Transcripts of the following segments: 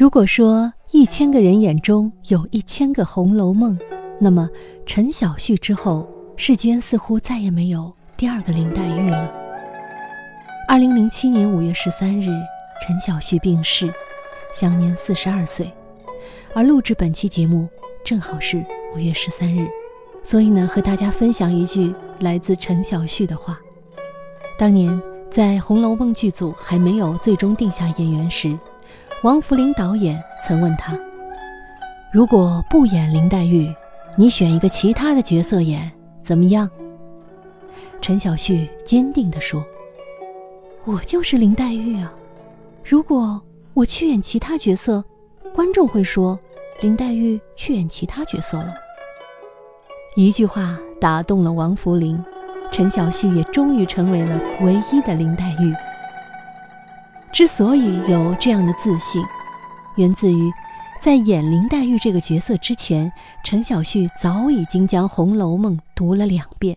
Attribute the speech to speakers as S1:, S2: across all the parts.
S1: 如果说一千个人眼中有一千个《红楼梦》，那么陈小旭之后，世间似乎再也没有第二个林黛玉了。二零零七年五月十三日，陈小旭病逝，享年四十二岁。而录制本期节目正好是五月十三日，所以呢，和大家分享一句来自陈小旭的话：当年在《红楼梦》剧组还没有最终定下演员时。王福林导演曾问他：“如果不演林黛玉，你选一个其他的角色演，怎么样？”陈小旭坚定地说：“我就是林黛玉啊！如果我去演其他角色，观众会说林黛玉去演其他角色了。”一句话打动了王福林，陈小旭也终于成为了唯一的林黛玉。之所以有这样的自信，源自于在演林黛玉这个角色之前，陈小旭早已经将《红楼梦》读了两遍，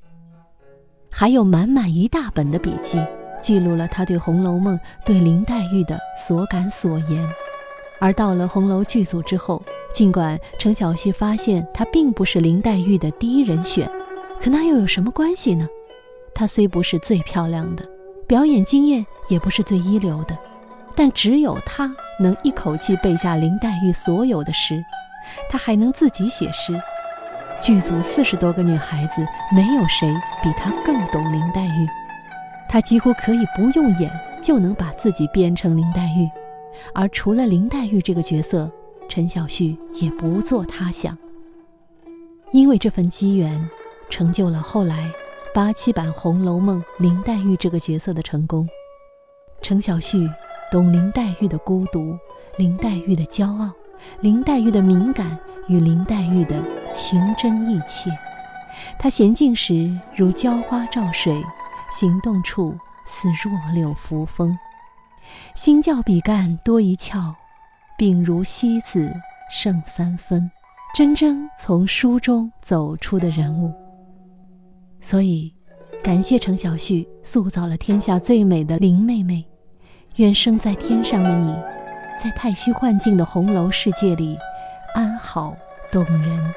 S1: 还有满满一大本的笔记，记录了他对《红楼梦》对林黛玉的所感所言。而到了红楼剧组之后，尽管陈小旭发现她并不是林黛玉的第一人选，可那又有什么关系呢？她虽不是最漂亮的。表演经验也不是最一流的，但只有他能一口气背下林黛玉所有的诗，他还能自己写诗。剧组四十多个女孩子，没有谁比他更懂林黛玉。他几乎可以不用演就能把自己变成林黛玉，而除了林黛玉这个角色，陈小旭也不做他想。因为这份机缘，成就了后来。八七版《红楼梦》林黛玉这个角色的成功，程小旭懂林黛玉的孤独、林黛玉的骄傲、林黛玉的敏感与林黛玉的情真意切。她娴静时如娇花照水，行动处似弱柳扶风。心较比干多一窍，病如西子胜三分。真正从书中走出的人物。所以，感谢程小旭塑造了天下最美的林妹妹。愿生在天上的你，在太虚幻境的红楼世界里，安好动人。